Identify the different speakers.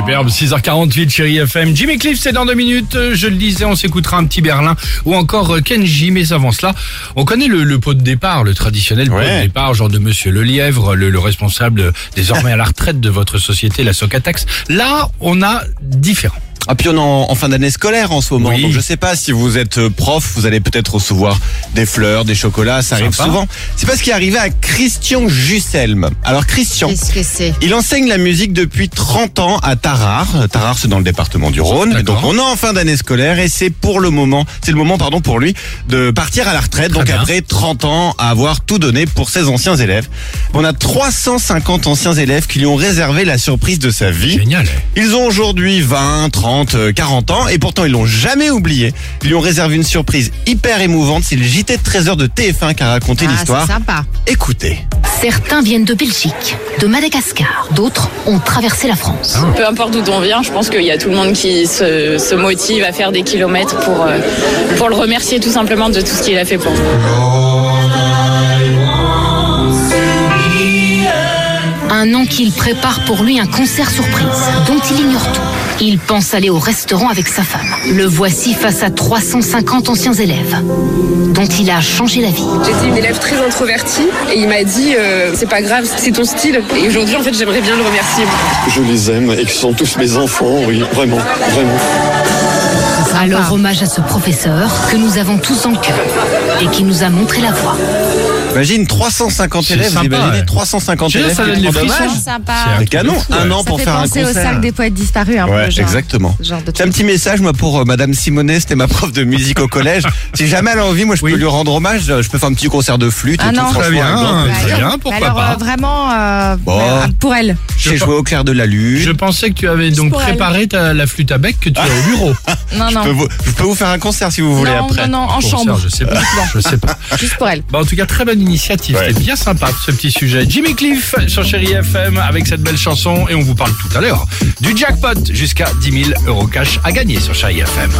Speaker 1: Superbe, 6h48, chérie FM. Jimmy Cliff, c'est dans deux minutes. Euh, Je le disais, on s'écoutera un petit Berlin ou encore euh, Kenji. Mais avant cela, on connaît le, le pot de départ, le traditionnel pot de départ, genre de Monsieur Le Lièvre, le, le responsable euh, désormais à la retraite de votre société, la Socatax. Là, on a différent.
Speaker 2: Ah puis on est en, en fin d'année scolaire en ce moment,
Speaker 1: Oui.
Speaker 2: donc je sais pas si vous êtes euh, prof, vous allez peut-être recevoir des fleurs, des chocolats, ça arrive
Speaker 1: Sympa.
Speaker 2: souvent. C'est pas ce qui est arrivé à Christian Jusselm. Alors Christian,
Speaker 3: Qu'est-ce que c'est?
Speaker 2: il enseigne la musique depuis 30 ans à Tarare. Tarare c'est dans le département du Rhône. Et donc on est en fin d'année scolaire et c'est pour le moment, c'est le moment pardon pour lui de partir à la retraite. donc
Speaker 1: bien.
Speaker 2: après 30 ans à avoir tout donné pour ses anciens élèves. On a 350 anciens élèves qui lui ont réservé la surprise de sa vie.
Speaker 1: Génial.
Speaker 2: Ils ont aujourd'hui 20, 30, euh, 40 ans et pourtant ils l'ont jamais oublié. Ils lui ont réservé une surprise hyper émouvante. C'est le JT de 13h de TF1 qui a raconté
Speaker 3: Ah,
Speaker 2: l'histoire.
Speaker 3: c'est sympa.
Speaker 2: Écoutez.
Speaker 4: Certains viennent de Belgique, de Madagascar, d'autres ont traversé la France.
Speaker 5: Peu importe d'où on vient, je pense qu'il y a tout le monde qui se, se motive à faire des kilomètres pour, euh, pour le remercier tout simplement de tout ce qu'il a fait pour nous.
Speaker 4: Un qu'il prépare pour lui un concert surprise, dont il ignore tout. Il pense aller au restaurant avec sa femme. Le voici face à 350 anciens élèves, dont il a changé la vie.
Speaker 6: J'étais une élève très introvertie et il m'a dit euh, c'est pas grave, c'est ton style. Et aujourd'hui en fait j'aimerais bien le remercier.
Speaker 7: Je les aime et qui sont tous mes enfants, oui, vraiment, vraiment.
Speaker 4: Alors hommage à ce professeur que nous avons tous en cœur et qui nous a montré la voie.
Speaker 2: Imagine 350
Speaker 1: C'est
Speaker 2: élèves. vous
Speaker 1: sympa,
Speaker 2: imaginez
Speaker 1: ouais.
Speaker 2: 350
Speaker 1: Je veux dire,
Speaker 2: élèves
Speaker 1: ça donne.
Speaker 2: C'est canon.
Speaker 1: de fou,
Speaker 2: Un
Speaker 1: ouais.
Speaker 2: an
Speaker 3: Ça
Speaker 2: pour
Speaker 3: fait
Speaker 2: faire un
Speaker 3: penser au
Speaker 2: concert.
Speaker 3: cercle des poètes disparus un
Speaker 2: Ouais,
Speaker 3: peu. genre,
Speaker 2: exactement. C'est un petit message moi pour euh, Madame Simonet, c'était ma prof de musique au collège. si jamais elle a envie, moi je
Speaker 1: Oui.
Speaker 2: peux lui rendre hommage. Je peux faire un petit concert de flûte.
Speaker 3: Ah
Speaker 2: et tout,
Speaker 3: non.
Speaker 2: franchement,
Speaker 1: Très bien,
Speaker 2: avec grand plaisir.
Speaker 1: très bien, pourquoi
Speaker 3: alors,
Speaker 1: pas.
Speaker 3: euh, vraiment, euh,
Speaker 2: Bon.
Speaker 3: euh, pour elle.
Speaker 2: J'ai
Speaker 1: Je-
Speaker 2: joué au clair de la lune.
Speaker 1: Je pensais que tu avais donc préparé ta, la flûte à bec que tu as au bureau.
Speaker 3: Non,
Speaker 2: Je
Speaker 3: non.
Speaker 2: peux, vous, je peux vous faire un concert si vous voulez après.
Speaker 3: non, non, en
Speaker 1: Concert,
Speaker 3: chambre.
Speaker 1: Je sais pas. Je sais pas.
Speaker 3: Juste pour elle.
Speaker 1: Bah, en tout cas, très bonne initiative.
Speaker 2: Ouais.
Speaker 1: C'était bien sympa ce petit sujet. Jimmy Cliff sur Chéri FM avec cette belle chanson et on vous parle tout à l'heure du jackpot jusqu'à 10 000 euros cash à gagner sur Chéri FM.